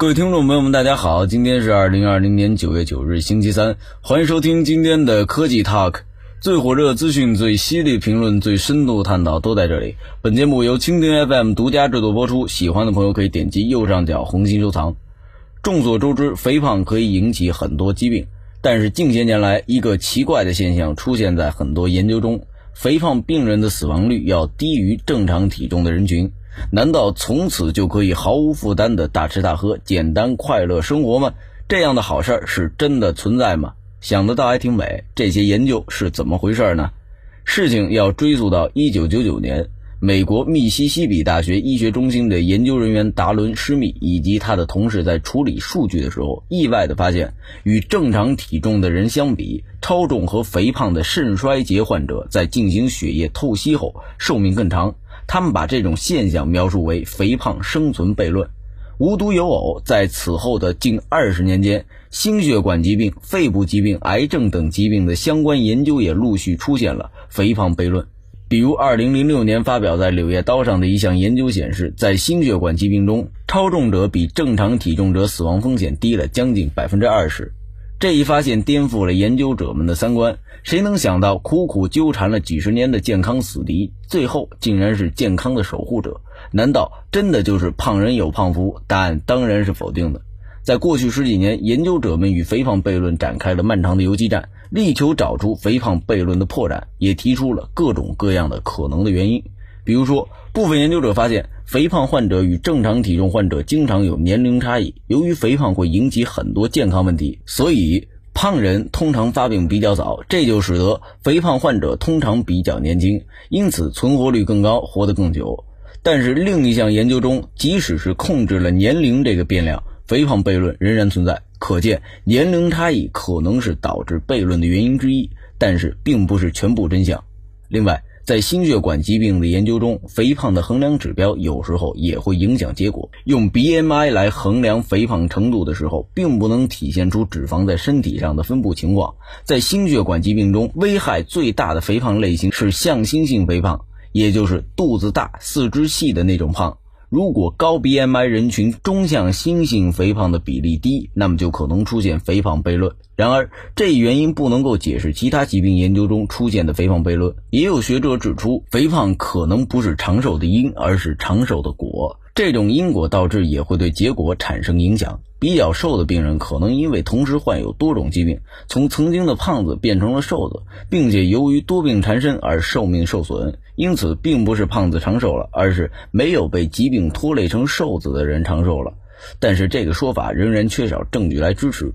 各位听众朋友们，大家好，今天是二零二零年九月九日，星期三，欢迎收听今天的科技 Talk，最火热资讯、最犀利评论、最深度探讨都在这里。本节目由蜻蜓 FM 独家制作播出，喜欢的朋友可以点击右上角红心收藏。众所周知，肥胖可以引起很多疾病，但是近些年来，一个奇怪的现象出现在很多研究中：肥胖病人的死亡率要低于正常体重的人群。难道从此就可以毫无负担的大吃大喝、简单快乐生活吗？这样的好事儿是真的存在吗？想得倒还挺美。这些研究是怎么回事呢？事情要追溯到1999年，美国密西西比大学医学中心的研究人员达伦·施密以及他的同事在处理数据的时候，意外地发现，与正常体重的人相比，超重和肥胖的肾衰竭患者在进行血液透析后，寿命更长。他们把这种现象描述为“肥胖生存悖论”。无独有偶，在此后的近二十年间，心血管疾病、肺部疾病、癌症等疾病的相关研究也陆续出现了“肥胖悖论”。比如，2006年发表在《柳叶刀》上的一项研究显示，在心血管疾病中，超重者比正常体重者死亡风险低了将近百分之二十。这一发现颠覆了研究者们的三观。谁能想到，苦苦纠缠了几十年的健康死敌，最后竟然是健康的守护者？难道真的就是胖人有胖福？答案当然是否定的。在过去十几年，研究者们与肥胖悖论展开了漫长的游击战，力求找出肥胖悖论的破绽，也提出了各种各样的可能的原因。比如说，部分研究者发现，肥胖患者与正常体重患者经常有年龄差异。由于肥胖会引起很多健康问题，所以胖人通常发病比较早，这就使得肥胖患者通常比较年轻，因此存活率更高，活得更久。但是另一项研究中，即使是控制了年龄这个变量，肥胖悖论仍然存在。可见，年龄差异可能是导致悖论的原因之一，但是并不是全部真相。另外，在心血管疾病的研究中，肥胖的衡量指标有时候也会影响结果。用 BMI 来衡量肥胖程度的时候，并不能体现出脂肪在身体上的分布情况。在心血管疾病中，危害最大的肥胖类型是向心性肥胖，也就是肚子大、四肢细的那种胖。如果高 BMI 人群中向心性肥胖的比例低，那么就可能出现肥胖悖论。然而，这一原因不能够解释其他疾病研究中出现的肥胖悖论。也有学者指出，肥胖可能不是长寿的因，而是长寿的果。这种因果倒置也会对结果产生影响。比较瘦的病人可能因为同时患有多种疾病，从曾经的胖子变成了瘦子，并且由于多病缠身而寿命受损。因此，并不是胖子长寿了，而是没有被疾病拖累成瘦子的人长寿了。但是，这个说法仍然缺少证据来支持。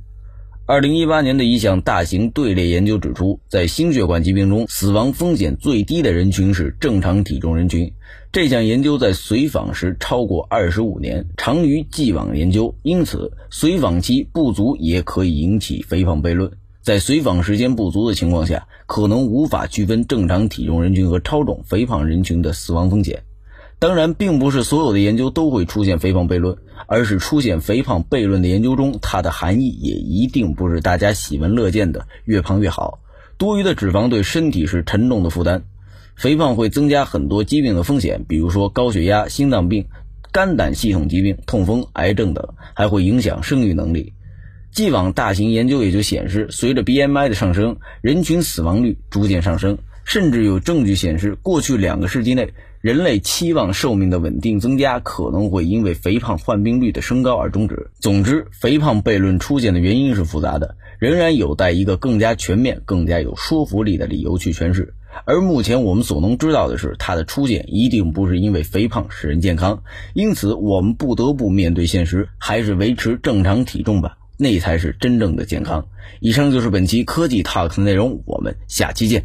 二零一八年的一项大型队列研究指出，在心血管疾病中，死亡风险最低的人群是正常体重人群。这项研究在随访时超过二十五年，长于既往研究，因此随访期不足也可以引起肥胖悖论。在随访时间不足的情况下，可能无法区分正常体重人群和超重肥胖人群的死亡风险。当然，并不是所有的研究都会出现肥胖悖论，而是出现肥胖悖论的研究中，它的含义也一定不是大家喜闻乐见的越胖越好。多余的脂肪对身体是沉重的负担，肥胖会增加很多疾病的风险，比如说高血压、心脏病、肝胆系统疾病、痛风、癌症等，还会影响生育能力。既往大型研究也就显示，随着 BMI 的上升，人群死亡率逐渐上升，甚至有证据显示，过去两个世纪内。人类期望寿命的稳定增加可能会因为肥胖患病率的升高而终止。总之，肥胖悖论出现的原因是复杂的，仍然有待一个更加全面、更加有说服力的理由去诠释。而目前我们所能知道的是，它的出现一定不是因为肥胖使人健康，因此我们不得不面对现实，还是维持正常体重吧，那才是真正的健康。以上就是本期科技 Talk 的内容，我们下期见。